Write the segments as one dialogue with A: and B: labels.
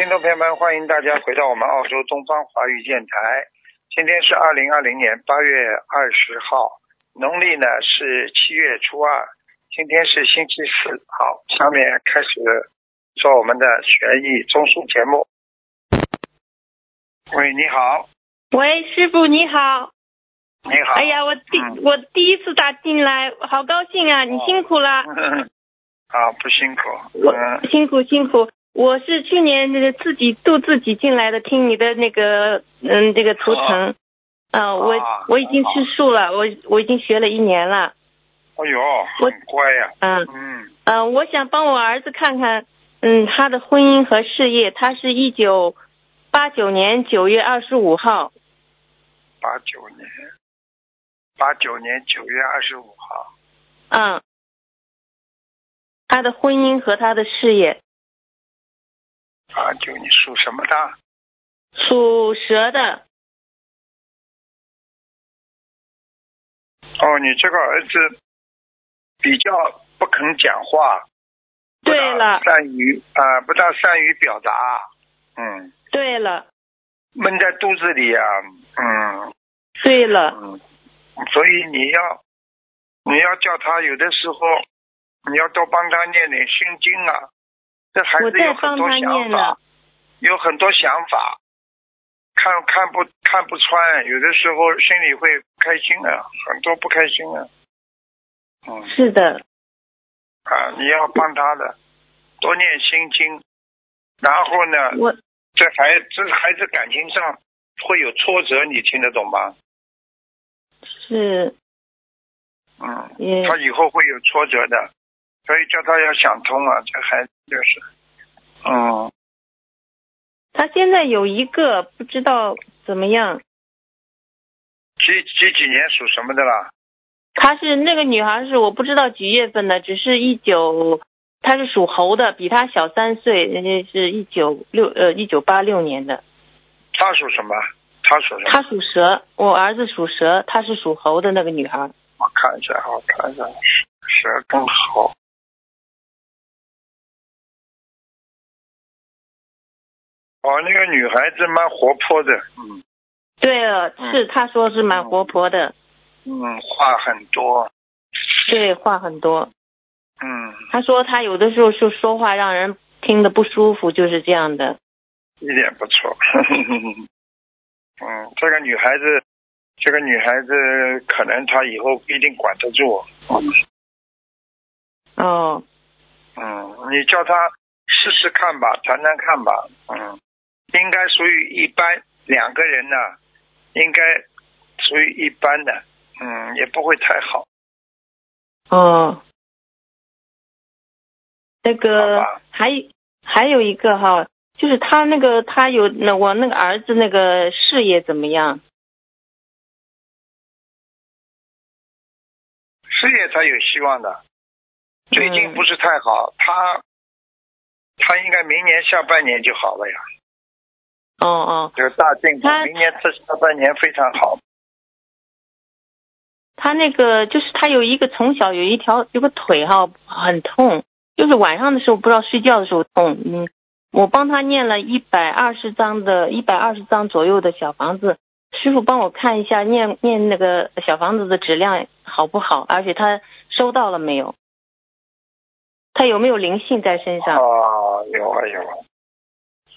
A: 好，听众朋友们，欢迎大家回到我们澳洲东方华语电台。今天是二零二零年八月二十号，农历呢是七月初二，今天是星期四。好，下面开始做我们的悬疑综述节目。喂，你好，
B: 喂，师傅你好。
A: 你好。
B: 哎呀，我第、
A: 嗯
B: 我第一次打进来，好高兴啊！你辛苦了，
A: 啊，不辛苦。
B: 我
A: 嗯，
B: 辛苦辛苦。我是去年那个自己度自己进来的，听你的那个嗯这个图腾，啊、我
A: 啊
B: 我已经吃素了，我我已经学了一年了，
A: 哎呦，
B: 我
A: 很乖呀、
B: 嗯。
A: 嗯，
B: 嗯、我想帮我儿子看看，嗯他的婚姻和事业，他是一九八九年九月二十五号，
A: 八九年，八九年九月二十五号，
B: 嗯，他的婚姻和他的事业。
A: 八九你属什么的？
B: 属蛇的，
A: 哦，你这个儿子比较不肯讲话，
B: 对了，
A: 善于啊、不大善于表达，嗯，
B: 对了，
A: 闷在肚子里呀、嗯。
B: 对了，
A: 嗯，所以你要你要叫他有的时候你要多帮他念点心经啊，这孩子有很多想法，。有很多想法，看看不看不穿，有的时候心里会不开心啊，很多不开心啊，嗯。
B: 是的，
A: 啊，你要帮他的，多念心经，然后呢，
B: 我
A: 这孩这孩子感情上会有挫折，你听得懂吗？
B: 是
A: 嗯，
B: 也
A: 他以后会有挫折的，所以叫他要想通啊，这孩子就是，嗯，
B: 他现在有一个不知道怎么样，
A: 几几几年属什么的啦？
B: 她是那个女孩是我不知道几月份的，只是一九，她是属猴的，比他小三岁，人家是一九六呃一九八六年的，
A: 他属什么？他属什么？
B: 她属蛇，我儿子属蛇，她是属猴的那个女孩，
A: 我看一下，我看一下，蛇更好。哦，那个女孩子蛮活泼的，嗯
B: 对了，
A: 嗯
B: 是她说是蛮活泼的，
A: 嗯，话很多，
B: 对，话很多。
A: 嗯，
B: 他说他有的时候就说话让人听得不舒服，就是这样的。
A: 一点不错。嗯，这个女孩子，这个女孩子可能她以后不一定管得住。
B: 哦，
A: 嗯，你叫她试试看吧，谈谈看吧。嗯，应该属于一般，两个人呢，应该属于一般的。嗯，也不会太好，
B: 哦，那个
A: 吧
B: 还还有一个哈，就是他那个他有那我那个儿子那个事业怎么样？
A: 事业才有希望的。最近
B: 嗯
A: 不是太好，他他应该明年下半年就好了呀。
B: 哦哦，
A: 就是大进步，
B: 他
A: 明年这下半年非常好。
B: 他那个就是他有一个从小有一条有个腿哈很痛，就是晚上的时候不知道睡觉的时候痛。嗯，我帮他念了一百二十张的一百二十张左右的小房子，师傅帮我看一下念念那个小房子的质量好不好，而且他收到了没有？他有没有灵性在身上？
A: 啊，有啊有啊，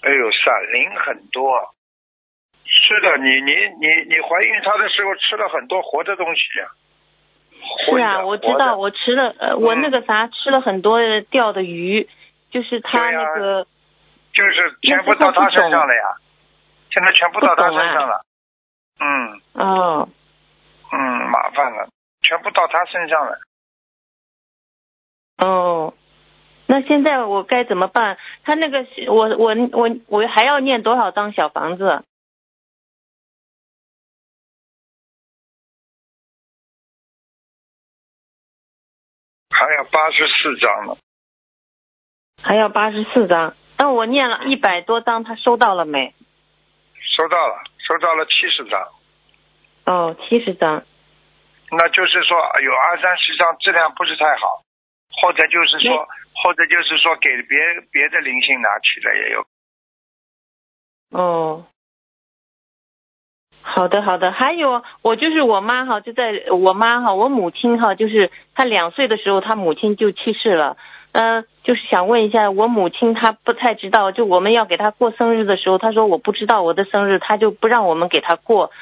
A: 哎呦，闪灵很多。是的，你你你你怀孕她的时候吃了很多活的东西呀、
B: 是啊，我知道，我吃了，呃，我
A: 嗯
B: 那个啥吃了很多钓的鱼，就是他那个。
A: 就是全部到他身上了呀，现在全部到他身
B: 啊
A: 上了。嗯
B: 哦，
A: 嗯，麻烦了，全部到他身上了。
B: 哦，那现在我该怎么办？他那个我我我我还要念多少张小房子？
A: 还有八十四张呢，
B: 还要八十四张。那我念了一百多张，他收到了没？
A: 收到了，收到了七十张。
B: 哦，七十张。
A: 那就是说有二三十张质量不是太好，或者就是说，或者就是说给别别的灵性拿去了也有。
B: 哦，好的好的，还有我就是我妈哈，就在我妈哈，我母亲哈，就是她两岁的时候，她母亲就去世了。嗯、就是想问一下，我母亲她不太知道，就我们要给她过生日的时候，她说我不知道我的生日，她就不让我们给她过。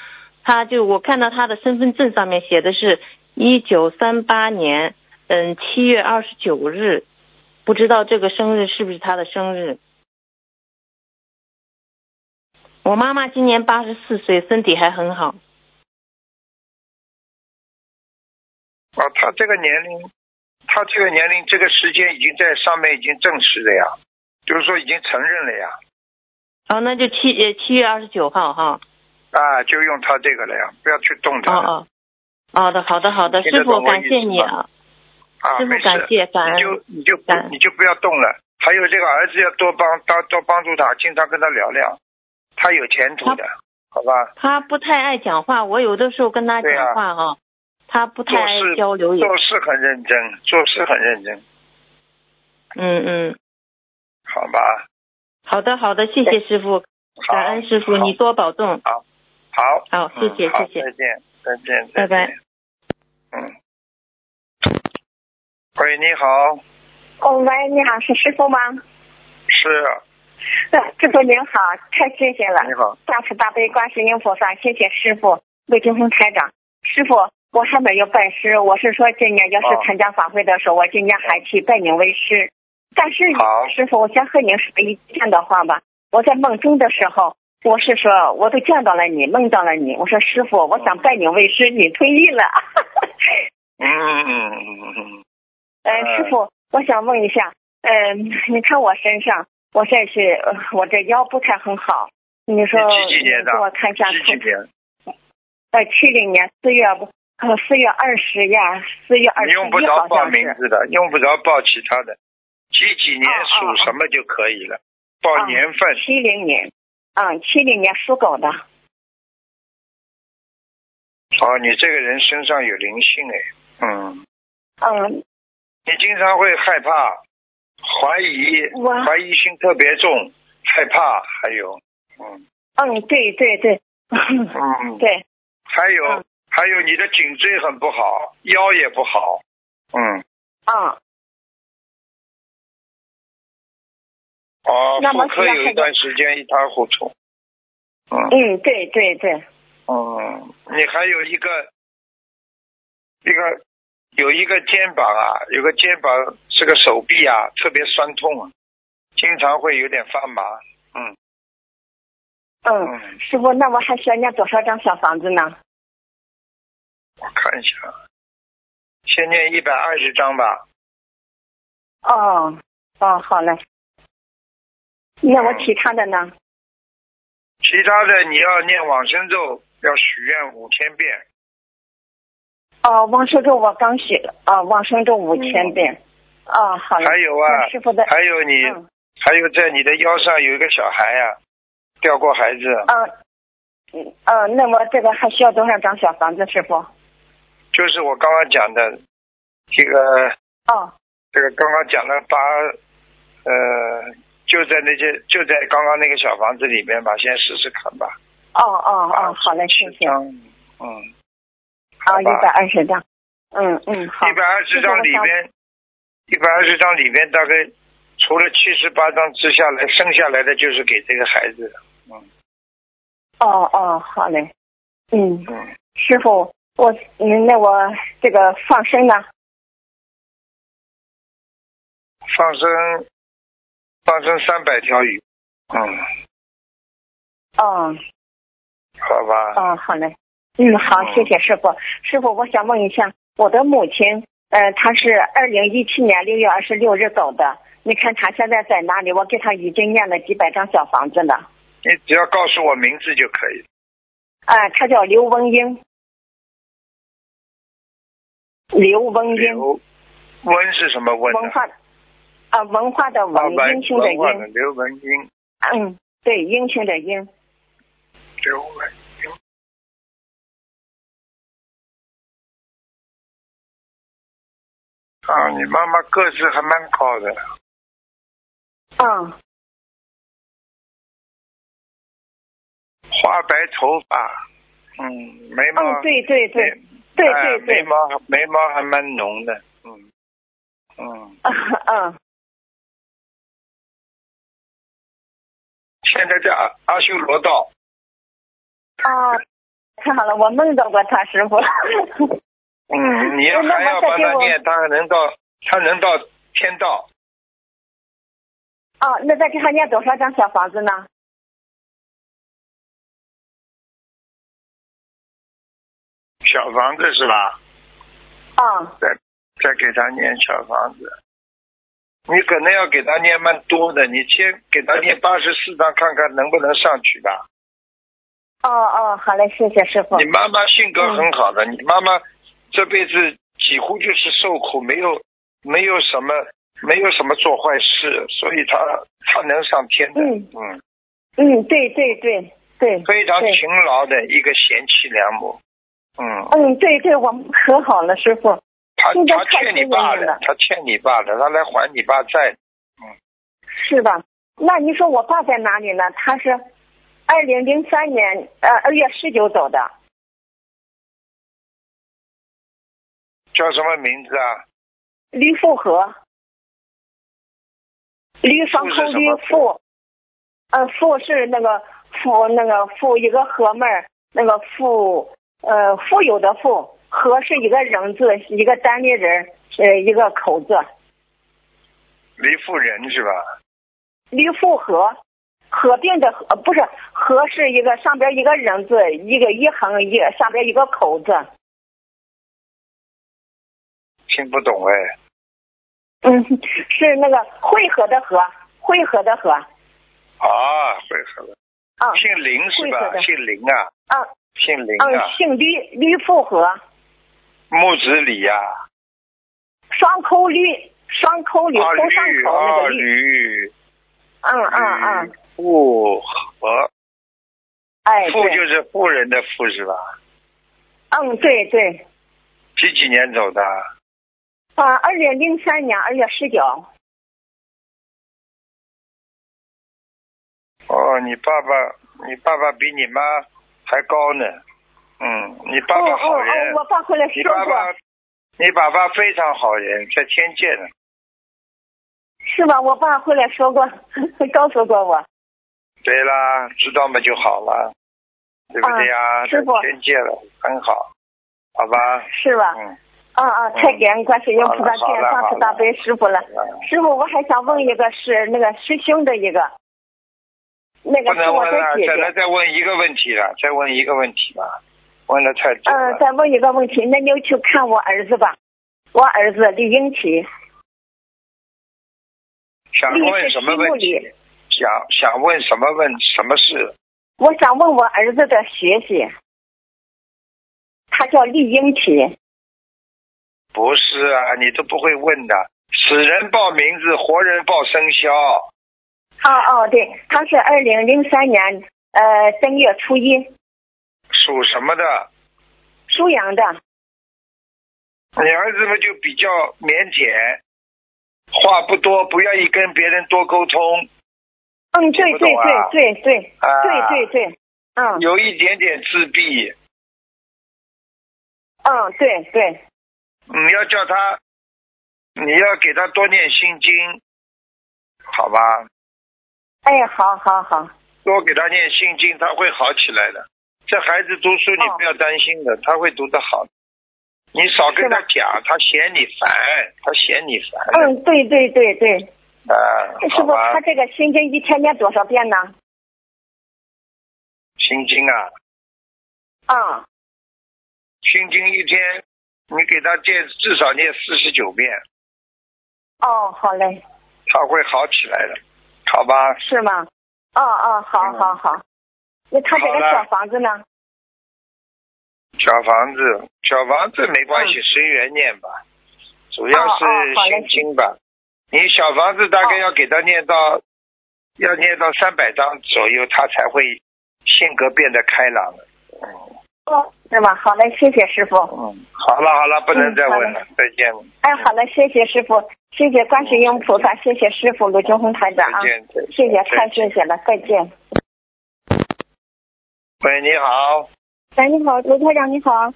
B: 她就我看到她的身份证上面写的是一九三八年，嗯，七月二十九日，不知道这个生日是不是他的生日。我妈妈今年八十四岁，身体还很好。
A: 哦，他这个年龄，他这个年龄，这个时间已经在上面已经证实了呀，就是说已经承认了呀，
B: 哦，那就七呃七月二十九号哈。
A: 啊，就用他这个了呀，不要去动
B: 哦
A: 它。
B: 哦，好的好的好的，师傅感谢你啊，
A: 啊，
B: 师傅感谢感恩。
A: 你就你就
B: 感
A: 你就不要动了。还有这个儿子要多帮多多帮助他，经常跟他聊聊，他有前途的，好吧？
B: 他不太爱讲话，我有的时候跟他讲话哈，他不太爱交流也，
A: 做事很认真，做事很认真，
B: 嗯嗯，
A: 好吧？
B: 好的好的，谢谢师傅，感恩师傅，你多保重，
A: 好，
B: 好。好谢谢
A: 嗯
B: 谢谢。
A: 再见，再见，
B: 拜拜。
A: 嗯。喂，你好，
C: 哦，喂，你好，是师傅吗？
A: 是，
C: 呃师傅您好，太谢谢了。
A: 你好，
C: 大慈大悲观世音菩萨，谢谢师傅，魏金峰台长。师傅，我还没有拜师，我是说今年要是
A: 哦
C: 参加法会的时候，我今年还去拜您为师。但是
A: 好
C: 师傅，我先和您说一件的话吧。我在梦中的时候，我是说我都见到了你，梦到了你。我说师傅，我想拜你为师，你退役了。
A: 嗯嗯嗯嗯嗯，
C: 呃，
A: 嗯
C: 师傅，我想问一下，嗯、你看我身上，我这是呃我这腰不太很好，你说
A: 你几几年的
C: 给我看一下
A: 几几年？
C: 呃，七零年四月不，呃，四月二十呀，四月二十
A: 你用不着报。名字的，用不着报其他的，几几年属
C: 哦
A: 什么就可以了，报年份。
C: 七零年，嗯，七零年属狗的。
A: 哦，你这个人身上有灵性哎，嗯，
C: 嗯，
A: 你经常会害怕、怀疑，怀疑心特别重，害怕，还有，嗯。
C: 嗯，对对对，
A: 嗯，
C: 对，
A: 还有、
C: 嗯。
A: 还有你的颈椎很不好，腰也不好，嗯，
C: 嗯，
A: 哦，
C: 那么
A: 妇科
C: 有
A: 一段时间一塌糊涂，嗯。
C: 嗯，对对对，
A: 嗯，你还有一个一个有一个肩膀啊，有个肩膀这个手臂啊特别酸痛啊，经常会有点发麻，嗯
C: 嗯，
A: 嗯，
C: 师傅，那我还需要念多少张小房子呢？
A: 我看一下，先念一百二十张吧，
C: 哦，哦，好嘞。那我其他的呢？
A: 其他的你要念往生咒，要许愿五千遍，
C: 哦，往生咒我刚写了，啊，往生咒五千遍。啊，好嘞。
A: 还有啊
C: 师傅的，
A: 还有你、
C: 嗯
A: 还有在你的腰上有一个小孩啊，掉过孩子，
C: 啊嗯嗯，那么这个还需要多少张小房子，师傅？
A: 就是我刚刚讲的这个。
C: 哦，
A: 这个刚刚讲了八，呃，就在那些就在刚刚那个小房子里面吧，先试试看吧。
C: 哦哦哦，好嘞，谢谢。
A: 嗯，
C: 好，一
A: 吧
C: 百二十张。嗯嗯，好。
A: 一百二十张里边，一百二十张里边大概除了七十八张之下来，剩下来的就是给这个孩子的。嗯
C: 哦哦，好嘞。嗯，
A: 嗯，
C: 师傅，我嗯，那我这个放生呢？
A: 放生放生三百条鱼。嗯，
C: 哦
A: 好吧。
C: 哦，好嘞。嗯，好，谢谢师傅。师傅，我想问一下，我的母亲，呃，她是二零一七年六月二十六日走的。你看她现在在哪里？我给她已经念了几百张小房子了。
A: 你只要告诉我名字就可以。
C: 啊、她叫刘文英。刘文英，
A: 刘温是什么温呢？
C: 文化啊，文化的
A: 啊，
C: 文，
A: 文
C: 英雄的英。
A: 刘文英，
C: 嗯，对，英雄的英。
A: 刘文啊，你妈妈个子还蛮高的，
C: 嗯，
A: 花白头发，嗯，眉毛，
C: 嗯，对对对
A: 眉
C: 对
A: 哎
C: 对对。
A: 眉，毛眉毛还蛮浓的，嗯嗯，
C: 嗯。嗯，
A: 现在在阿阿修罗道，
C: 啊，太好了，我梦到过他师傅。
A: 嗯，你要还要帮他念，他还能到他能到天道，
C: 哦，那再给他念多少张小房子呢？
A: 小房子是吧？
C: 啊，
A: 再给他念小房子，你可能要给他念蛮多的，你先给他念八十四张，看看能不能上去吧。
C: 哦哦，好嘞，谢谢师傅
A: 你。妈妈性格很好的，你妈妈这辈子几乎就是受苦，没有没有什么没有什么做坏事，所以他他能上天的，
C: 嗯
A: 嗯，
C: 嗯，对对对对。
A: 非常勤劳的一个贤妻良母，嗯，
C: 嗯，对对，我们可好了，师傅。
A: 她
C: 现在太
A: 她欠你爸的
C: 运了，
A: 她欠你爸的，他来还你爸债，嗯
C: 是吧？那你说我爸在哪里呢？他是二零零三年呃二月十九走的。
A: 叫什么名字啊？
C: 吕富和，吕双口吕
A: 复是什么
C: 复，呃，富是那个富那个富一个和门儿，那个富呃富有的富，和是一个人字，一个单立人，呃一个口字，
A: 李富仁是吧？
C: 吕富和，合并的合不是和是一个上边一个人字，一个一横一下边一个口字，
A: 听不懂哎。
C: 嗯，是那个汇合的合，汇合的合，
A: 啊，汇合的，
C: 啊
A: 姓林是吧？姓林啊，
C: 啊。
A: 姓林
C: 嗯
A: 啊，，
C: 姓吕吕复和。
A: 木子李呀、
C: 双口吕，双口吕，
A: 啊，
C: 头上
A: 吕
C: 口那个
A: 啊，
C: 吕，
A: 吕，
C: 嗯嗯嗯，
A: 吕富和，
C: 哎对，
A: 富就是富人的富是吧？
C: 嗯对对，
A: 几几年走的？
C: 啊，二零零三年二月十九，
A: 哦，你爸爸，你爸爸比你妈还高呢。嗯，你爸爸好
C: 哦
A: 人，
C: 哦哦，我爸回来说过，
A: 你爸爸，你爸爸非常好人，在天界呢。
C: 是吧？我爸回来说过，告诉过我，
A: 对啦，知道嘛就好了，对不对呀？在
C: 啊师傅
A: 天界了，很好，好吧？
C: 是吧？
A: 嗯，
C: 啊啊，太感恩观世音菩萨，
A: 好了
C: 见大慈大悲师傅了。
A: 嗯
C: 师傅，我还想问一个是那个师兄的一个，那个
A: 不
C: 是我的
A: 能问了，
C: 姐
A: 再来
C: 姐。
A: 再问一个问题了，再问一个问题吧，问的太多
C: 嗯，
A: 了。
C: 再问一个问题，那你就去看我儿子吧，我儿子李英奇，
A: 想问什么问题？想想问什么问什么事？
C: 我想问我儿子的学习，他叫李英奇。
A: 不是啊，你都不会问的。死人报名字，活人报生肖。
C: 哦哦，对，他是二零零三年呃正月初一，
A: 属什么的？
C: 属羊的。
A: 你儿子们就比较腼腆，话不多，不愿意跟别人多沟通，
C: 嗯，对对对对对
A: 啊
C: 对对对，嗯
A: 有一点点自闭。
C: 嗯对对，
A: 你要叫他，你要给他多念心经，好吧？
C: 哎，好好好，
A: 多给他念心经，他会好起来的。这孩子读书你
C: 哦
A: 不要担心的，他会读得好。你少跟他讲，他嫌你烦，他嫌你烦。
C: 嗯对对对对，
A: 啊，
C: 师傅他。这个心经一天念多少遍呢？
A: 心经啊，
C: 啊
A: 心经一天你给他念至少念四十九遍，
C: 哦，好嘞，
A: 他会好起来的，好吧？
C: 是吗？哦哦，好
A: 嗯
C: 好好，那他这个小房子呢？
A: 小房子，小房子没关系，
C: 嗯
A: 随缘念吧，主要是心经吧。你小房子大概
C: 哦
A: 要给他念到，要念到三百张左右，他才会性格变得开朗了。嗯
C: 哦，是吗？好嘞，谢谢师傅。
A: 嗯，好了好了，不能再问了，再见。
C: 哎，好了，谢谢师傅，谢谢观世音菩萨，谢谢师傅卢金红台长啊谢谢，太谢谢了，再见。
A: 喂，你好，
D: 喂，你好，卢台长，你好。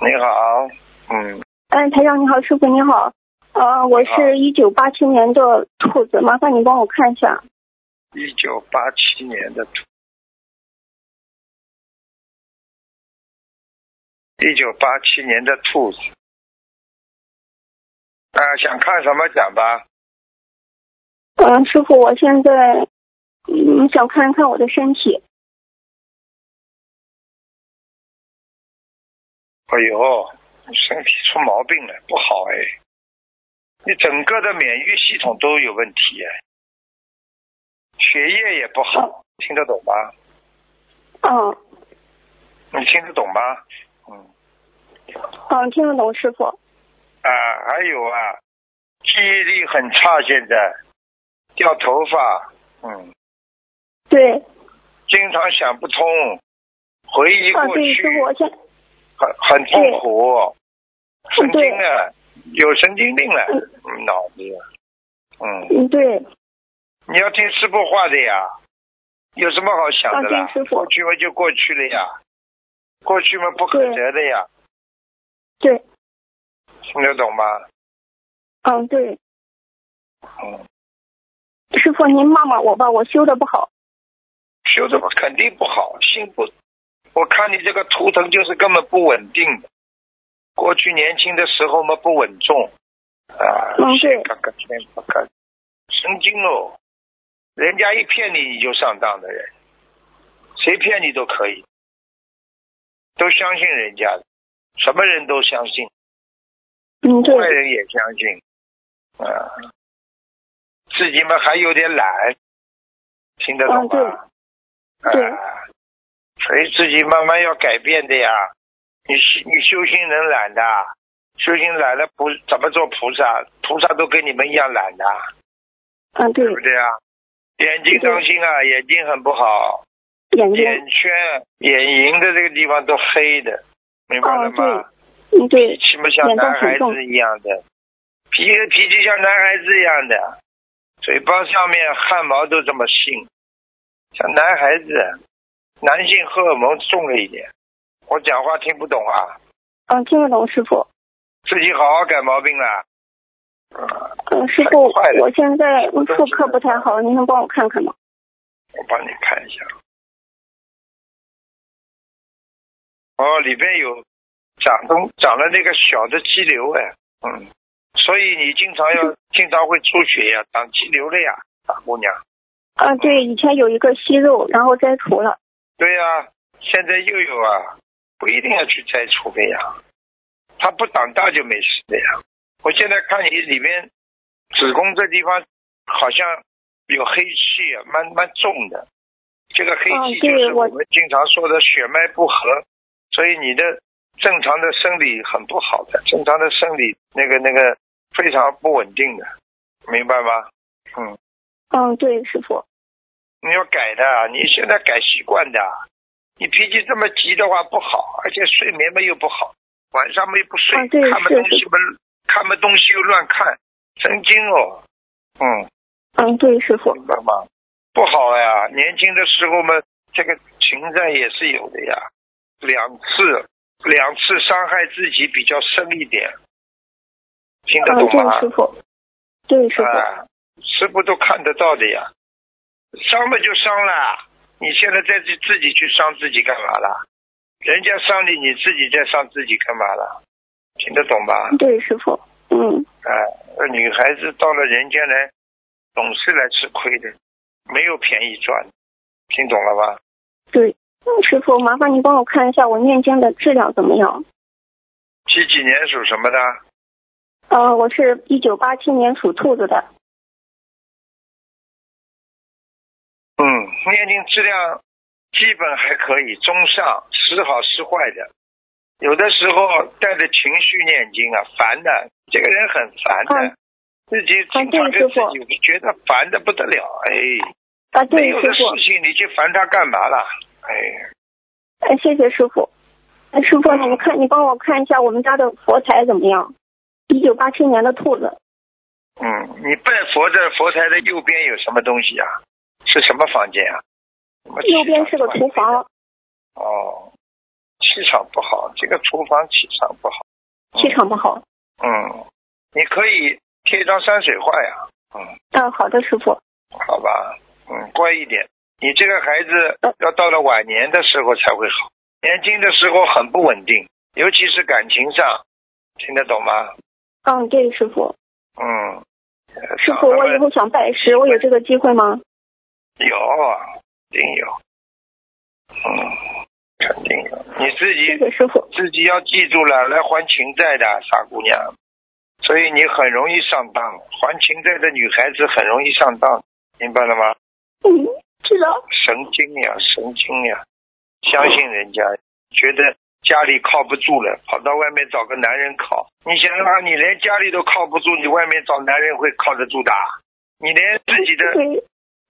A: 你好，嗯，
D: 嗯，台长你好，师傅你好。呃，我是一九八七年的兔子，麻烦你帮我看一下。
A: 一九八七年的兔，一九八七年的兔子，啊，想看什么讲吧？
D: 嗯、师傅，我现在嗯想看看我的身体。
A: 哎呦，身体出毛病了，不好哎！你整个的免疫系统都有问题哎，血液也不好，听得懂吗？
D: 嗯
A: 你听得懂吗？嗯。
D: 嗯，听得懂师傅。
A: 啊，还有啊，记忆力很差，现在掉头发，嗯，
D: 对，
A: 经常想不通，回忆
D: 啊对，
A: 过去
D: 师傅，我现
A: 很很痛苦，神经
D: 对
A: 了，有神经病了，脑子，嗯，
D: 嗯对，
A: 你要听师傅话的呀，有什么好想的啦？过去嘛就过去了呀，过去嘛不可折的呀，
D: 对，
A: 听得懂吗？
D: 嗯对，
A: 嗯，
D: 师傅您骂骂我吧，我修的不好。
A: 修的嘛肯定不好，心不，我看你这个图腾就是根本不稳定。的，过去年轻的时候嘛不稳重，啊，
D: 嗯对。
A: 先看看先看看，神经哦，人家一骗你你就上当的人，谁骗你都可以，都相信人家的，什么人都相信，
D: 嗯对，
A: 坏人也相信，啊，自己嘛还有点懒，听得懂
D: 嗯对。
A: 吗？
D: 对。
A: 啊，所以自己慢慢要改变的呀。你你修行能懒的，修行懒了不怎么做菩萨？菩萨都跟你们一样懒的，
D: 啊对。
A: 对，不对啊？眼睛当心啊，眼睛很不好，
D: 眼，
A: 眼圈、眼龈的这个地方都黑的，明白了
D: 哦
A: 吗？
D: 嗯对，
A: 气不像男孩子一样的，脾脾气像男孩子一样的，嘴巴上面汗毛都这么细，像男孩子，男性荷尔蒙重了一点。我讲话听不懂啊，
D: 嗯听得懂师傅。
A: 自己好好改毛病啦。
D: 嗯，师傅我现在妇科不太好，您能帮我看看吗？
A: 我帮你看一下。哦，里边有长东长了那个小的肌瘤哎，嗯，所以你经常要经常会出血呀，长肌瘤了呀，大姑娘。
D: 啊，对，以前有一个息肉，然后摘除了。
A: 对呀、现在又有啊，不一定要去摘除的呀，它不长大就没事的呀。我现在看你里面子宫这地方好像有黑气啊，蛮蛮重的。这个黑
D: 哦
A: 气就是
D: 我
A: 我们经常说的血脉不和，所以你的正常的生理很不好的，正常的生理那个那个非常不稳定的，明白吗？嗯，
D: 嗯，对，师傅。
A: 你要改的，你现在改习惯的。你脾气这么急的话不好，而且睡眠嘛又不好，晚上嘛又不睡，
D: 啊
A: 看么
D: 是是
A: 东西嘛看么东西又乱看，神经哦，嗯，
D: 嗯，对，师傅。
A: 明白吗？不好呀，年轻的时候嘛，这个情债也是有的呀，两次两次伤害自己比较深一点，听得
D: 嗯，
A: 懂吗？
D: 对，师傅。对，师傅。
A: 啊，师傅都看得到的呀，伤了就伤了，你现在再去自己去伤自己干嘛啦？人家伤你，你自己在伤自己干嘛啦？听得懂吧？
D: 对，师傅。嗯，
A: 啊，那女孩子到了人间来，总是来吃亏的，没有便宜赚，听懂了吧？
D: 对。嗯师傅，麻烦您帮我看一下我念经的质量怎么样？
A: 几几年属什么的？
D: 呃，我是一九八七年属兔子的。
A: 嗯，念经质量基本还可以，中上，时好时坏的。有的时候带着情绪念经啊，烦的，这个人很烦的，
D: 嗯
A: 自己经常跟自己觉得烦的不得了，哎，
D: 啊，对，
A: 没有的。事情你去烦他干嘛啦？哎，
D: 哎，谢谢师傅。哎，师傅，你看，你帮我看一下我们家的佛台怎么样？一九八七年的兔子。
A: 嗯，你拜佛的佛台的右边有什么东西啊？是什么房间啊？
D: 右边是个厨房。
A: 哦，气场不好，这个厨房气场不好。
D: 气场不好。
A: 嗯，你可以贴一张山水画呀。嗯，
D: 嗯，好的，师傅。
A: 好吧，嗯，乖一点。你这个孩子要到了晚年的时候才会好，年轻的时候很不稳定，尤其是感情上，听得懂吗？
D: 嗯，对，师傅。
A: 嗯。
D: 师傅，我以后想拜师，我有这个机会吗？
A: 有，一定有。嗯，肯定有。你自己，
D: 谢谢师傅。
A: 自己要记住了，来还情债的傻姑娘，所以你很容易上当。还情债的女孩子很容易上当，明白了吗？
D: 嗯，
A: 神经呀，神经呀！相信人家，觉得家里靠不住了，跑到外面找个男人靠。你想想，你连家里都靠不住，你外面找男人会靠得住的？你连自己的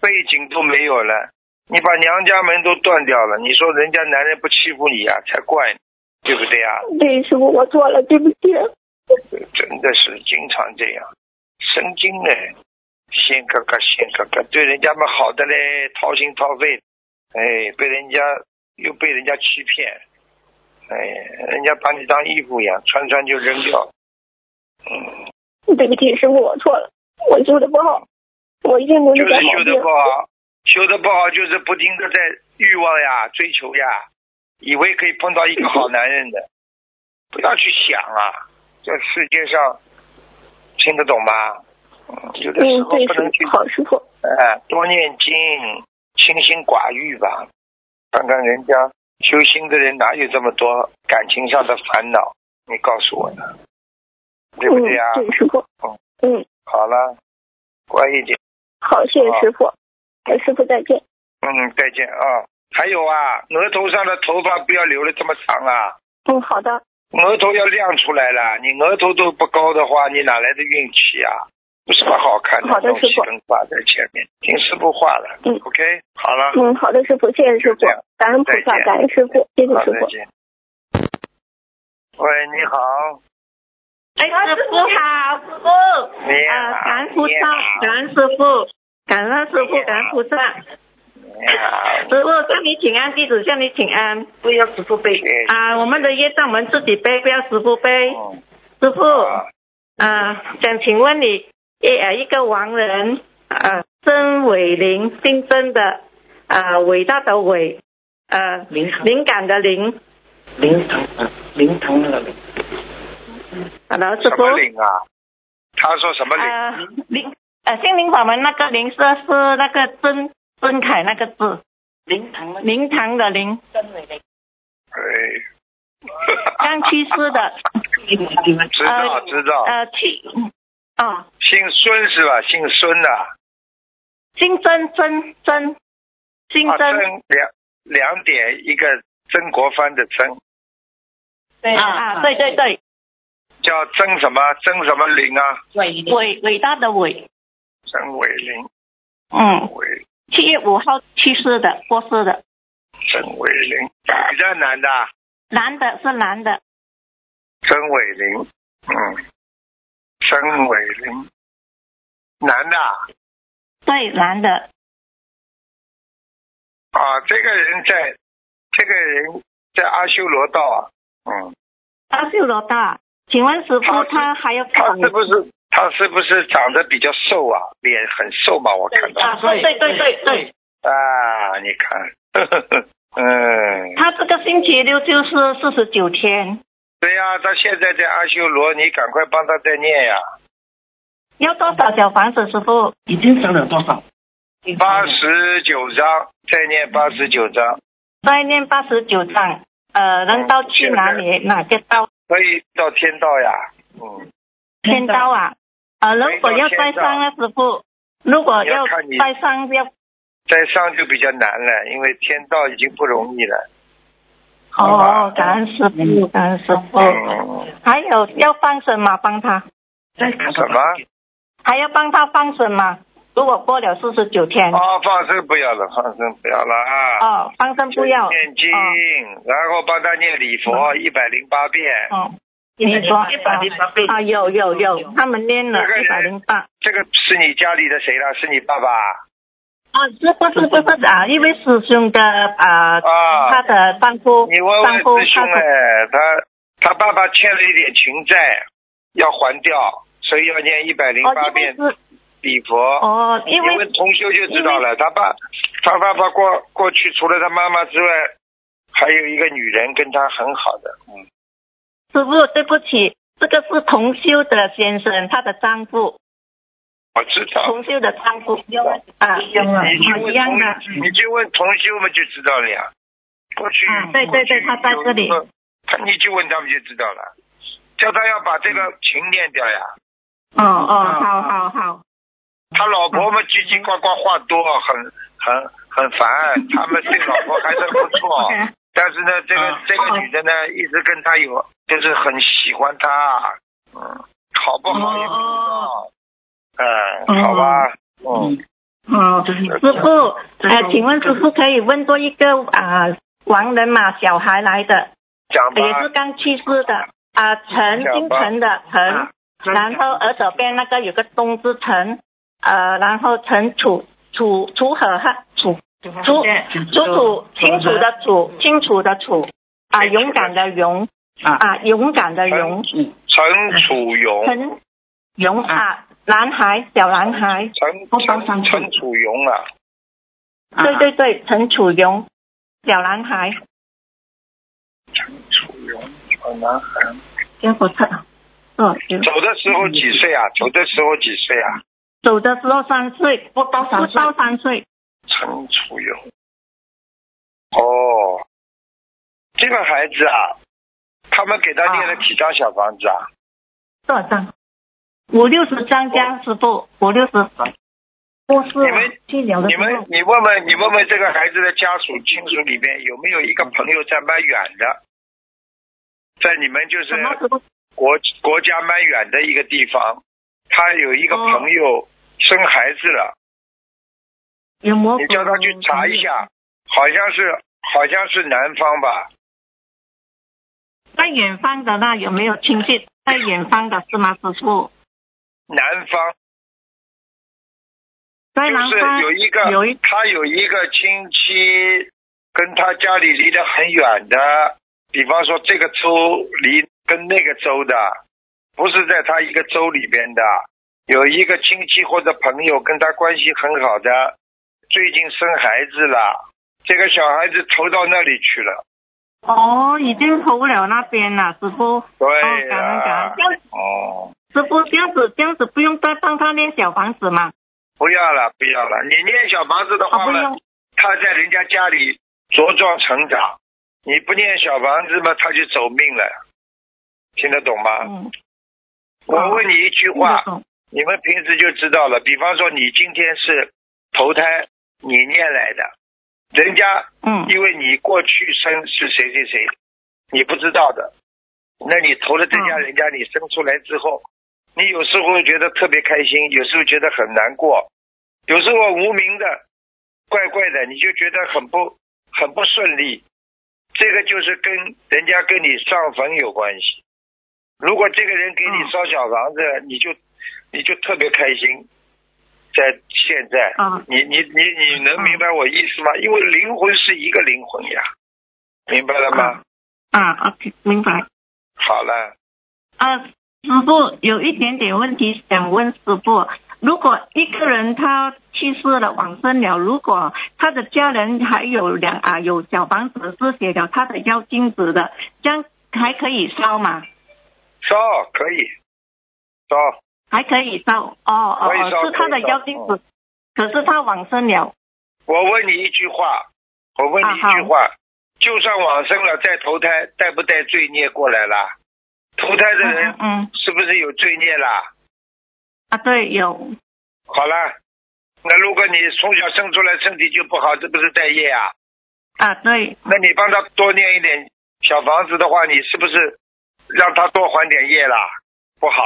A: 背景都没有了。你把娘家门都断掉了，你说人家男人不欺负你呀，才怪，对不对呀？
D: 对，师傅，我错了，对不起。
A: 真的是经常这样，神经嘞，仙哥哥，先哥哥，对人家们好的嘞，掏心掏肺，哎，被人家又被人家欺骗，哎，人家把你当衣服一样，穿穿就扔掉。
D: 嗯，对不起，师傅，我错了，我修的不好，我一定努力改
A: 就是修的不好。修的不好，就是不停的在欲望呀、追求呀，以为可以碰到一个好男人的，不要去想啊！这世界上听得懂吗？有的时候不能去。
D: 好师傅。
A: 哎，多念经，清心寡欲吧。看看人家修心的人哪有这么多感情上的烦恼？你告诉我呢，对不对啊？
D: 对师傅。嗯。嗯。
A: 好了，乖一点。
D: 好，谢谢师傅。哎，师傅再见。
A: 嗯，再见啊！还有啊，额头上的头发不要留的这么长啊。
D: 嗯，好的。
A: 额头要亮出来了，你额头都不高的话，你哪来的运气啊？不是么好看的
D: 好的，师傅。
A: 挂在前面，听师傅话了。
D: 嗯
A: ，OK，好了。
D: 嗯，好的，师傅，谢谢师傅，感恩菩萨，感恩师傅，谢谢师傅。
A: 喂，你好。
E: 哎，师傅好，师傅。
A: 你
E: 好。啊，感恩菩萨，感恩师傅。感恩师傅，感恩菩萨。师傅向你请安，弟子向你请安。
A: 不要师傅背。
E: 啊，我们的业障我们自己背，不要师傅背。师傅，啊，想请问你，一呃一个亡人，呃，曾伟林，姓曾的，呃，伟大的伟，呃，灵感的灵。
F: 灵堂啊，灵堂的灵。
E: 好的，师傅。什
A: 么灵啊？他说什么
E: 灵？灵。呃，心灵法门那个灵是是那个曾曾凯那个字，
F: 灵堂
E: 灵堂的灵，
F: 曾伟林，
A: 哎，
E: 刚去世的，
A: 知道知道，
E: 呃去，哦，
A: 姓孙是吧？姓孙的，
E: 姓曾曾曾，姓曾
A: 两两点一个曾国藩的曾，
E: 对啊对对对，
A: 叫曾什么？曾什么林啊？
E: 伟伟伟大的伟。
A: 曾伟林，
E: 嗯，伟。七月五号去世的，过世的。
A: 曾伟林，女的男的？
E: 男的，是男的。
A: 曾伟林，嗯，曾伟林，男的。
E: 对，男的。
A: 啊，这个人在，这个人在阿修罗道啊，嗯。
E: 阿修罗道，请问师傅，他还要
A: 他是不是？他是不是长得比较瘦啊？脸很瘦嘛？我看到。
E: 啊，对对对对对。
A: 啊，你看，呵呵呵嗯。
E: 他这个星期六就是四十九天。
A: 对呀，他现在在阿修罗，你赶快帮他再念呀。
E: 要多少小房子，师傅？
F: 已经升了多少？
A: 八十九章，再念八十九章。
E: 再念八十九章，呃，能到去哪里？哪个道？
A: 可以到天道呀，嗯。
E: 天道啊。啊，如果要再上啊，师傅，如果要再上要
A: 再上就比较难了，因为天道已经不容易了。
E: 哦，感恩师傅，感恩师傅。还有要放生吗？帮他？
A: 什么？
E: 还要帮他放生吗？如果过了四十九天。
A: 哦，放生不要了，放生不要了啊。
E: 哦，放生不要。
A: 念经，然后帮他念礼佛一百零八遍。
E: 哦。你说一百零八倍啊，有有有，他们念了一百零八。
A: 这个是你家里的谁了？是你爸爸？
E: 啊，这不是不是啊？一位师兄的啊，
A: 啊
E: 他的丈夫，
A: 你问问师兄哎，他他爸爸欠了一点情债，要还掉，所以要念一百零
E: 哦，
A: 八遍礼佛。
E: 哦，因
A: 你
E: 为
A: 问同修就知道了，他爸他爸爸过过去除了他妈妈之外，还有一个女人跟他很好的，嗯，
E: 师傅对不起，这个是同修的先生，他的丈夫，
A: 我知道。
E: 同修的丈夫啊，
A: 你去问
E: 一样的。
A: 你去问同修们就知道了呀。过去，
E: 啊对对对他在这里
A: 他你就问他们就知道了，叫他要把这个情念掉呀。
E: 哦哦，好好好，
A: 他老婆嘛叽叽呱呱话多，很很很烦。他们对老婆还是不错，但是呢，这个、
F: 啊
A: 这个女的呢，一直跟他有，就是很喜欢他，嗯，好不好也不知道，嗯，好吧，嗯，
E: 哦，师傅，呃，请问师傅可以问多一个啊、亡人嘛，小孩来的，也是刚去世的啊、陈姓陈的陈，然后耳朵边那个有个东字陈，呃，然后陈楚楚楚河哈楚楚楚楚。清楚的楚清楚的楚。啊，勇敢的勇啊，勇敢的勇。
A: 陈楚勇，
E: 陈勇啊，男孩小男孩，
A: 陈陈陈楚荣啊，
E: 对对对，陈楚荣小男孩，
A: 陈楚荣，小男孩，
E: 这不错。哦，有
A: 走的时候几岁啊？走的时候几岁啊？
E: 走的时候三岁，不到三岁，不到三岁。
A: 陈楚勇。哦，这个孩子啊，他们给他念了几张小房子啊？
E: 多少张？五六十张家师傅，五六十。不是
A: 你们
E: 去聊的
A: 你们，你问问，你问问这个孩子的家属亲属里面有没有一个朋友在蛮远的，在你们就是？国国家蛮远的一个地方，他有一个
E: 哦
A: 朋友生孩子了？你叫他去查一下，好像是好像是南方吧？
E: 在远方的那有没有亲戚在远方的是吗，师傅？
A: 南方就是
E: 在南方
A: 有一个
E: 有一
A: 他有一个亲戚跟他家里离得很远的，比方说这个州离跟那个州的，不是在他一个州里边的，有一个亲戚或者朋友跟他关系很好的，最近生孩子了，这个小孩子投到那里去了。
E: 哦，已经投不了那边了，师傅。
A: 对
E: 哦，
A: 哦，
E: 师傅这样子这样子不用再帮他念小房子吗？
A: 不要了，不要了，你念小房子的
E: 哦，
A: 话呢。他在人家家里茁壮成长，你不念小房子嘛，他就走命了，听得懂吗？
E: 嗯。
A: 我问你一句话，你们平时就知道了。比方说，你今天是投胎，你念来的，人家
E: 嗯
A: 因为你过去生是谁谁谁，你不知道的，那你投了这家
E: 嗯
A: 人家，你生出来之后，你有时候觉得特别开心，有时候觉得很难过，有时候无名的，怪怪的，你就觉得很不很不顺利。这个就是跟人家跟你上坟有关系。如果这个人给你
E: 嗯
A: 烧小房子，你就你就特别开心。在现在，
E: 嗯
A: 你你你你能明白我意思吗？因为灵魂是一个灵魂呀，明白了吗？
E: 啊，OK，明白。
A: 好了，
E: 啊，师傅有一点点问题想问师傅，如果一个人他去世了往生了，如果他的家人还有两啊有小房子是写了他的妖精子的，这样还可以烧吗？
A: 烧可以，烧。
E: 还可以烧哦哦是他的妖精子，可是他往生了，
A: 我问你一句话，我问你一
E: 啊
A: 句话，就算往生了再投胎，带不带罪孽过来啦？投胎的
E: 嗯
A: 人
E: 嗯嗯
A: 是不是有罪孽啦？
E: 啊对有
A: 好了，那如果你从小生出来身体就不好，这不是带业啊？
E: 啊对
A: 那你帮他多念一点小房子的话，你是不是让他多还点业啦？不好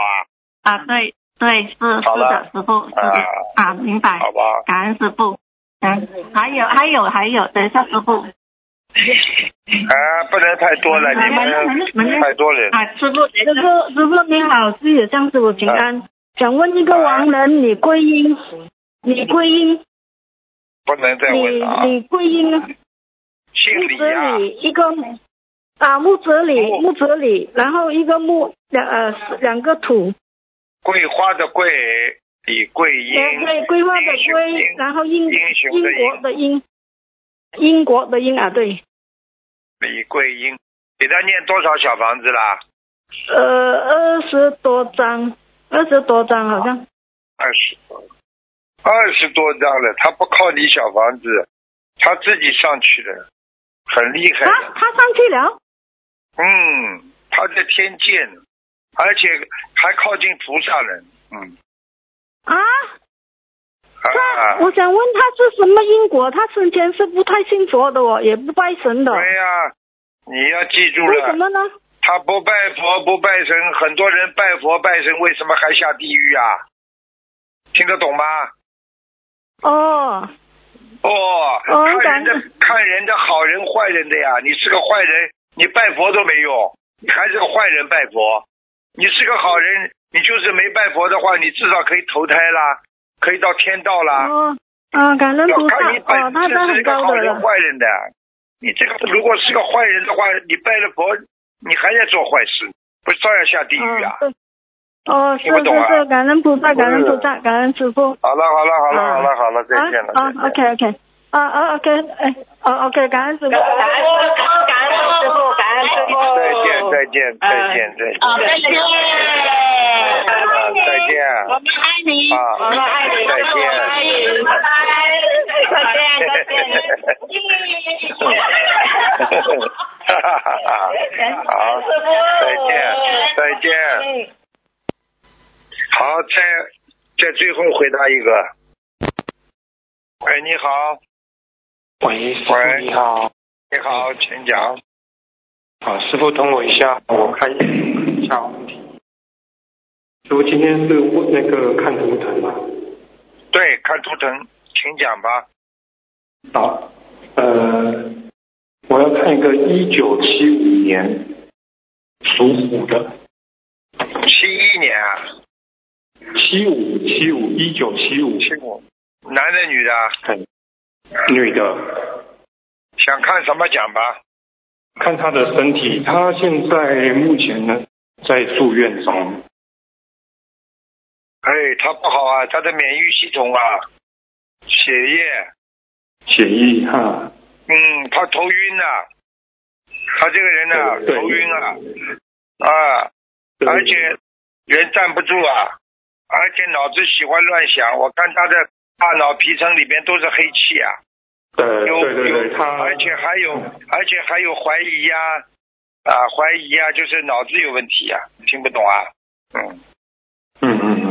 A: 啊，
E: 啊对对是是的师傅是的
A: 啊
E: 啊明白，
A: 好吧？
E: 感恩师傅。嗯，还有还有还有，等一下师傅。
A: 啊，不能太多了，你们太多了。
E: 啊，师傅，
D: 师傅，师傅你好，是有向师傅平安。想问一个亡人李桂英，李桂英，
A: 不能再
D: 李
A: 问了啊。
D: 李桂英啊，
A: 姓
D: 木子
A: 李
D: 啊、一个啊木子李
A: 木。
D: 木子李，然后一个木两呃两个土，
A: 桂花的桂，李桂英，
D: 对对，规划的
A: 英雄
D: 规
A: 英，
D: 然后英
A: 英
D: 国的英，英国的英啊，对，
A: 李桂英，给他念多少小房子啦？
D: 呃二十多张，二十多张好像，
A: 二十多，二十多张了，他不靠你小房子，他自己上去的，很厉害的。
D: 他他上去了，
A: 嗯，他在天界呢，而且还靠近菩萨了。嗯
D: 啊，他
A: 啊，
D: 我想问他是什么因果？他生前是不太信佛的哦，也不拜神的，
A: 对呀、你要记住了，
D: 为什么呢？
A: 他不拜佛不拜神，很多人拜佛拜神，为什么还下地狱啊？听得懂吗？
D: 哦，
A: 哦，
D: 哦
A: 看人的看人的好人坏人的呀，你是个坏人，你拜佛都没用，你还是个坏人拜佛。你是个好人，你就是没拜佛的话，你至少可以投胎啦，可以到天道啦。
D: 哦，啊，感恩
A: 要
D: 菩萨，
A: 看你本
D: 哦，他
A: 身
D: 是很
A: 是一个好人
D: 高的了，
A: 坏人的。你这个如果是个坏人的话，你拜了佛，你还在做坏事，不是照样下地狱啊？
D: 嗯，哦，是
A: 听不懂啊
D: 是是，感恩菩萨，感恩菩萨，感恩师傅。
A: 好了好了好了
D: 啊
A: 好了好了，再见了。
D: 啊，OK OK，啊啊 OK，哎，哦 OK，感恩师傅。
E: 感恩感恩师傅，感恩师傅。
A: 再见再见再见再见。
E: 啊，再见。
A: 见。
E: 我们爱你，
A: 啊
E: 我们爱你，
A: 再见
E: 我们爱你，拜拜，再见，再见。
A: 好，再见，再见。好，再再最后回答一个。喂，你好，
F: 喂，师傅你好，
A: 你好，请讲。
F: 好，师傅等我一下，我看一下问题。师傅今天是问那个看图腾吧？
A: 对，看图腾，请讲吧。
F: 好，呃，我要看一个一九七五年属虎的，
A: 七一年啊，
F: 七五七五一九七五，
A: 七五，男的女的
F: 女的，
A: 想看什么讲吧？
F: 看他的身体，他现在目前呢在住院中，
A: 哎，他不好啊，他的免疫系统啊，血液，
F: 血液哈，
A: 嗯，他头晕呐、他这个人呢、
F: 对对
A: 头晕啊，啊，而且人站不住啊，而且脑子喜欢乱想，我看他的大脑皮层里边都是黑气啊，
F: 对对对，
A: 有，
F: 她
A: 而且还有，而且还有怀疑呀、啊，怀疑呀、就是脑子有问题呀、听不懂啊，嗯，
F: 嗯嗯嗯，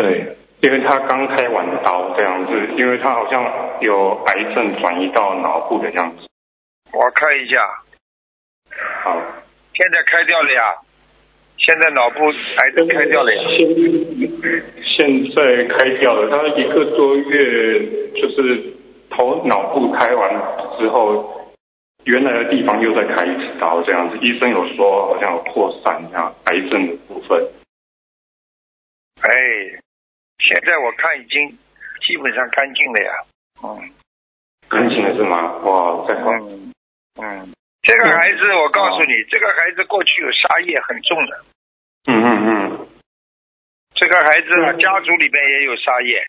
F: 对，因为他刚开完刀这样子，因为他好像有癌症转移到脑部的样子。
A: 我看一下，
F: 好，
A: 现在开掉了呀，现在脑部癌症开掉了呀，
F: 现现在开掉了，他一个多月就是头脑部开完之后，原来的地方又再开一次刀这样子。医生有说好像有扩散这样癌症的部分。
A: 哎，现在我看已经基本上干净了呀，嗯。
F: 干净了是吗？哇，在光
A: 嗯嗯，这个孩子我告诉你，这个孩子过去有杀业很重的，
F: 嗯嗯嗯，
A: 这个孩子啊
F: 嗯。
A: 家族里边也有杀业，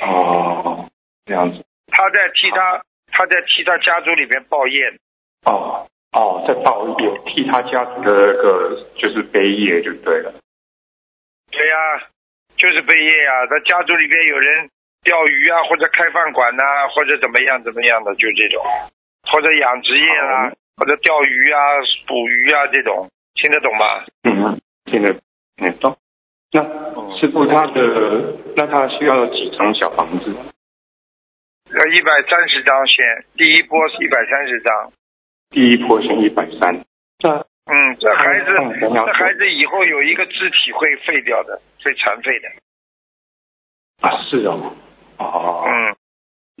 F: 哦，这样子。
A: 他在替他他在替他家族里边报业，
F: 哦哦，在报有替他家族的那个就是悲业就对了。
A: 对呀、就是背业啊、他家族里边有人钓鱼啊，或者开饭馆呐、或者怎么样怎么样的，就这种，或者养殖业啦、
F: 好
A: 或者钓鱼啊、捕鱼啊这种，听得懂吗？
F: 嗯，听得听得懂。那师傅他的那他需要几张小房子？
A: 要一百三十张先，第一波是一百三十张。
F: 第一波先一百三。那
A: 嗯，这孩子，这孩子以后有一个肢体会废掉的，会残废的。
F: 啊是哦，哦，
A: 嗯，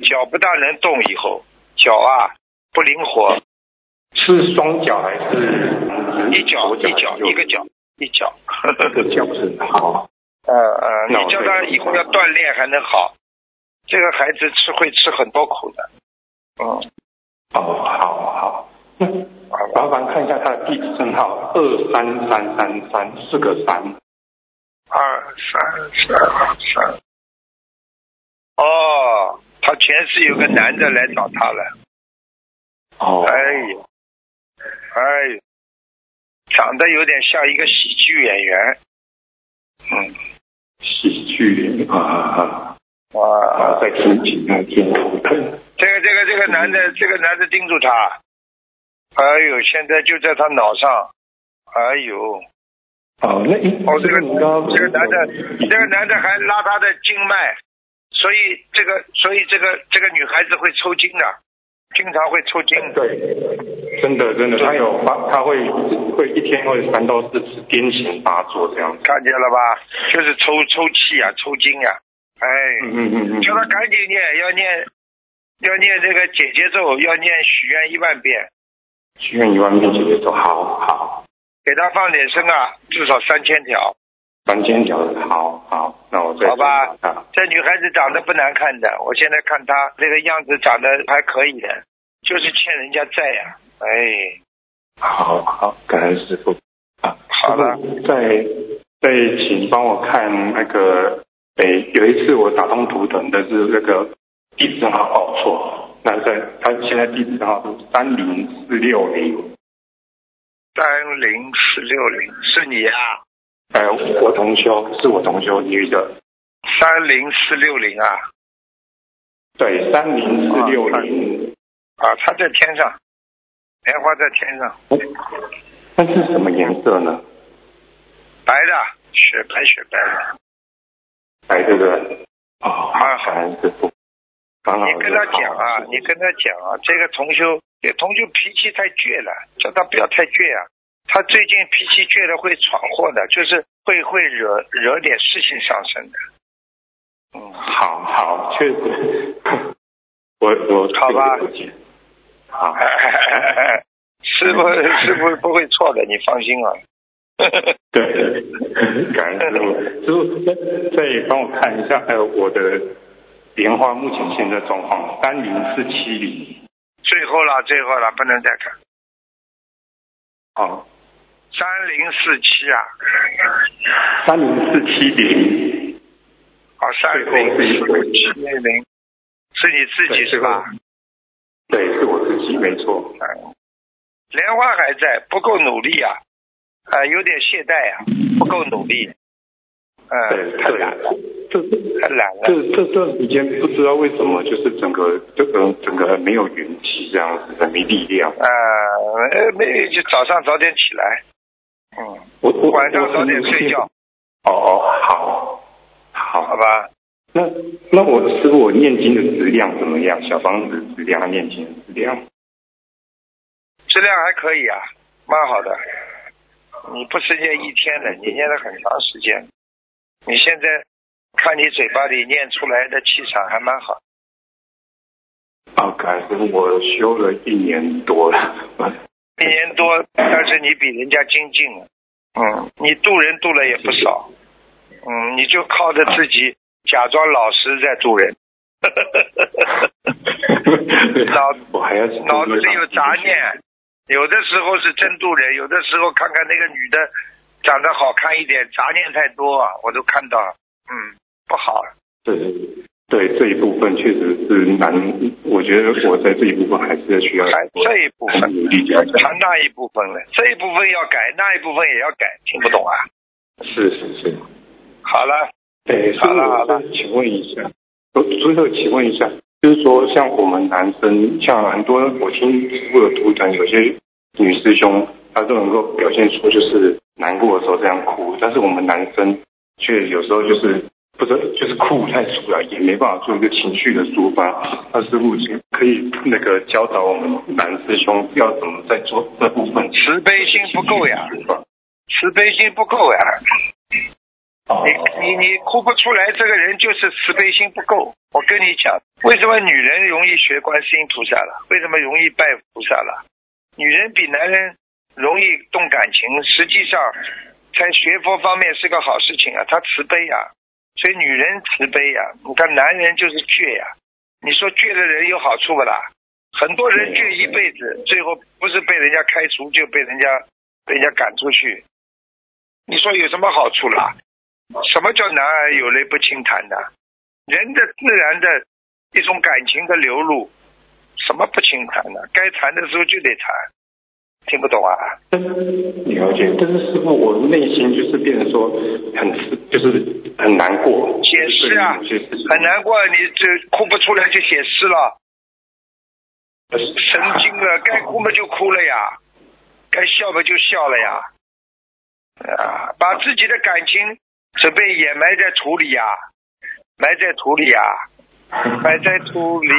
A: 脚不大能动，以后脚啊不灵活，
F: 是双脚还是
A: 一脚一脚一个脚一脚。
F: 一 个脚是好。
A: 呃呃，你叫他以后要锻炼还能好，这个孩子吃会吃很多苦的。嗯，
F: 哦，好好，那麻烦看一下他的地址证号二三三三三四个三。
A: 二三三三。哦，他前世有个男的来找他了。
F: 哦。
A: 哎呦，哎呦，长得有点像一个喜剧演员。嗯。
F: 喜剧啊啊！
A: 哇，
F: 在天津那天。
A: 这个这个这个男的，这个男的盯住他。哎呦，现在就在他脑上。哎呦。
F: 哦，那
A: 哦，这个这个男的，这个男的还拉他的经脉，所以这个所以这个这个女孩子会抽筋的，经常会抽筋。
F: 对，真的真的，他有发，他会会一天会三到四次癫痫发作这样。
A: 看见了吧？就是抽抽气啊，抽筋呀。哎，
F: 嗯嗯嗯，
A: 叫他赶紧念，要念要念这个姐姐咒，要念许愿一万遍。
F: 许愿一万遍姐姐咒，好好。
A: 给他放点声啊，至少三千条。
F: 三千条，好好，那我再
A: 好吧。这女孩子长得不难看的，我现在看她这个样子长得还可以的，就是欠人家债呀。哎，
F: 好好，感恩师傅啊。
A: 好了，
F: 再再请帮我看那个，哎，有一次我打通图腾的是那个地址号报错，那在他现在地址号是三零四六零。
A: 三零四六零是你呀？
F: 哎，我同修是我同修女的。
A: 三零四六零啊？
F: 对，三零四六零。
A: 啊，他在天上，莲花在天上。
F: 那是什么颜色呢？
A: 白的，雪白雪白的。
F: 白的对。哦，好，师傅。
A: 你跟他讲啊，你跟他讲啊，这个同修。这同修脾气太倔了，叫他不要太倔啊。他最近脾气倔了会闯祸的，就是会会惹惹点事情上身的。
F: 嗯，好好，确实，我我
A: 好吧，
F: 好，
A: 师傅师傅不会错的，你放心啊。
F: 对，感恩师傅，师傅再再帮我看一下，呃，我的莲花目前现在状况三零四七零。
A: 最后了，最后了，不能再看。
F: 哦，
A: 三零四七啊，
F: 三零四七零。
A: 哦，三零四七零，是你自己是吧？
F: 对，是我自己，没错。
A: 莲花还在，不够努力啊，啊，有点懈怠啊，不够努力。
F: 嗯，太
A: 懒了，这太懒了。
F: 这这段时间不知道为什么，就是整个这个整个没有元气，这样子，没力量。
A: 啊，没就早上早点起来。嗯，
F: 我我
A: 晚上早点睡觉。
F: 哦哦，好，好，
A: 好吧。
F: 那那我师傅，我念经的质量怎么样？小房子质量，念经质量？
A: 质量还可以啊，蛮好的。你不是念一天的，你念了很长时间。你现在看你嘴巴里念出来的气场还蛮好。
F: 啊，感恩我修了一年多了。
A: 一年多，但是你比人家精进了。嗯，你渡人渡了也不少。嗯，你就靠着自己假装老实在渡人。脑
F: 我还要
A: 脑子里有杂念，有的时候是真渡人，有的时候看看那个女的。长得好看一点，杂念太多，我都看到，嗯，不好。
F: 对对，这一部分确实是难，我觉得我在这一部分还是需要
A: 还这一部分
F: 努力加强。
A: 他那一部分呢？这一部分要改，那一部分也要改，听不懂啊？
F: 是是是。
A: 好了。
F: 对，
A: 好了好了，
F: 请问一下，最后请问一下，就是说像我们男生，像很多我听过的图腾，有些女师兄她都能够表现出就是。难过的时候这样哭，但是我们男生却有时候就是不是，就是哭不太出来，也没办法做一个情绪的抒发。那师傅可以那个教导我们男师兄要怎么在做这部分？
A: 慈悲心不够呀，慈悲心不够呀。你你你哭不出来，这个人就是慈悲心不够。我跟你讲，为什么女人容易学观世音菩萨了？为什么容易拜菩萨了？女人比男人。容易动感情，实际上在学佛方面是个好事情啊。他慈悲啊，所以女人慈悲呀、你看男人就是倔呀、你说倔的人有好处不啦？很多人倔一辈子，最后不是被人家开除，就被人家被人家赶出去。你说有什么好处啦？什么叫男儿有泪不轻弹的？人的自然的一种感情的流露，什么不轻弹的？该弹的时候就得弹，听不懂啊？
F: 但是了解，但是师傅，我内心就是变得说很就是很难过，
A: 写诗啊很难过，你这哭不出来就写诗了，神经了，该哭嘛就哭了呀，该笑嘛就笑了呀，啊，把自己的感情准备掩埋在土里呀，埋在土里呀，埋在土里，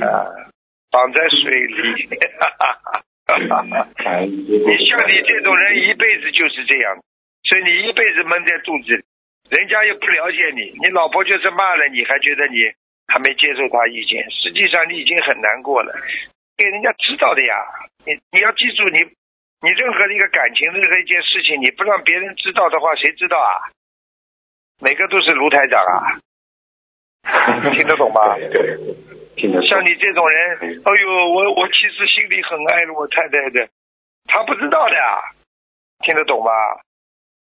A: 啊，绑在水里，
F: 哎
A: 你像你这种人一辈子就是这样，所以你一辈子闷在肚子里，人家又不了解你，你老婆就是骂了你，还觉得你还没接受她意见，实际上你已经很难过了，给人家知道的呀。你你要记住，你你任何的一个感情，任何一件事情，你不让别人知道的话，谁知道啊？每个都是卢台长啊，听得懂吗？
F: 对。
A: 像你这种人，哎呦，我我其实心里很爱我太太的，她不知道的啊，听得懂吗？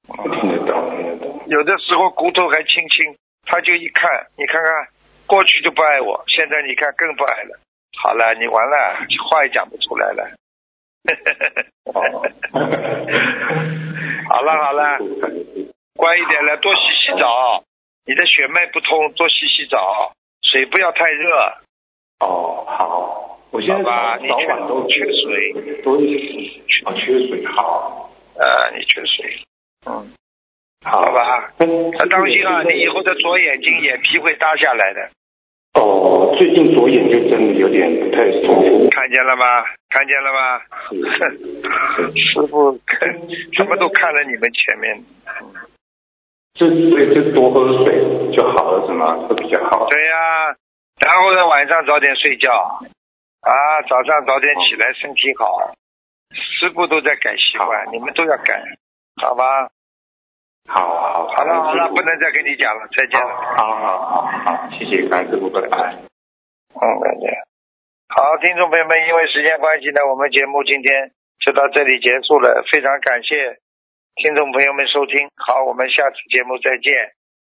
F: 听得懂，听得懂。
A: 有的时候骨头还轻轻，他就一看，你看看，过去就不爱我，现在你看更不爱了。好了，你完了，话也讲不出来了。好了好了，乖一点了，多洗洗澡。你的血脉不通，多洗洗澡，水不要太热。
F: 哦，好，我现在
A: 好吧你
F: 早晚都
A: 缺水，
F: 都会洗。哦，缺水，好，
A: 呃，你缺水，嗯，
F: 好
A: 好吧。
F: 嗯
A: 那当心啊，你以后的左眼睛眼皮会耷下来的，
F: 哦，最近左眼就真的有点不太舒服。
A: 看见了吗？看见了吗？
F: 是
A: 师傅看什么都看了你们前面，
F: 就所以就多喝水就好了，是吗？会比较好。
A: 对呀、然后呢晚上早点睡觉，啊，早上早点起来，身体好。师傅都在改习惯，你们都要改，好吧？
F: 好好
A: 好了好了，不能再跟你讲了，再见了。
F: 好好好好，谢谢感谢师傅，拜拜。
A: 嗯，再见。好，听众朋友们，因为时间关系呢，我们节目今天就到这里结束了。非常感谢听众朋友们收听，好，我们下次节目再见。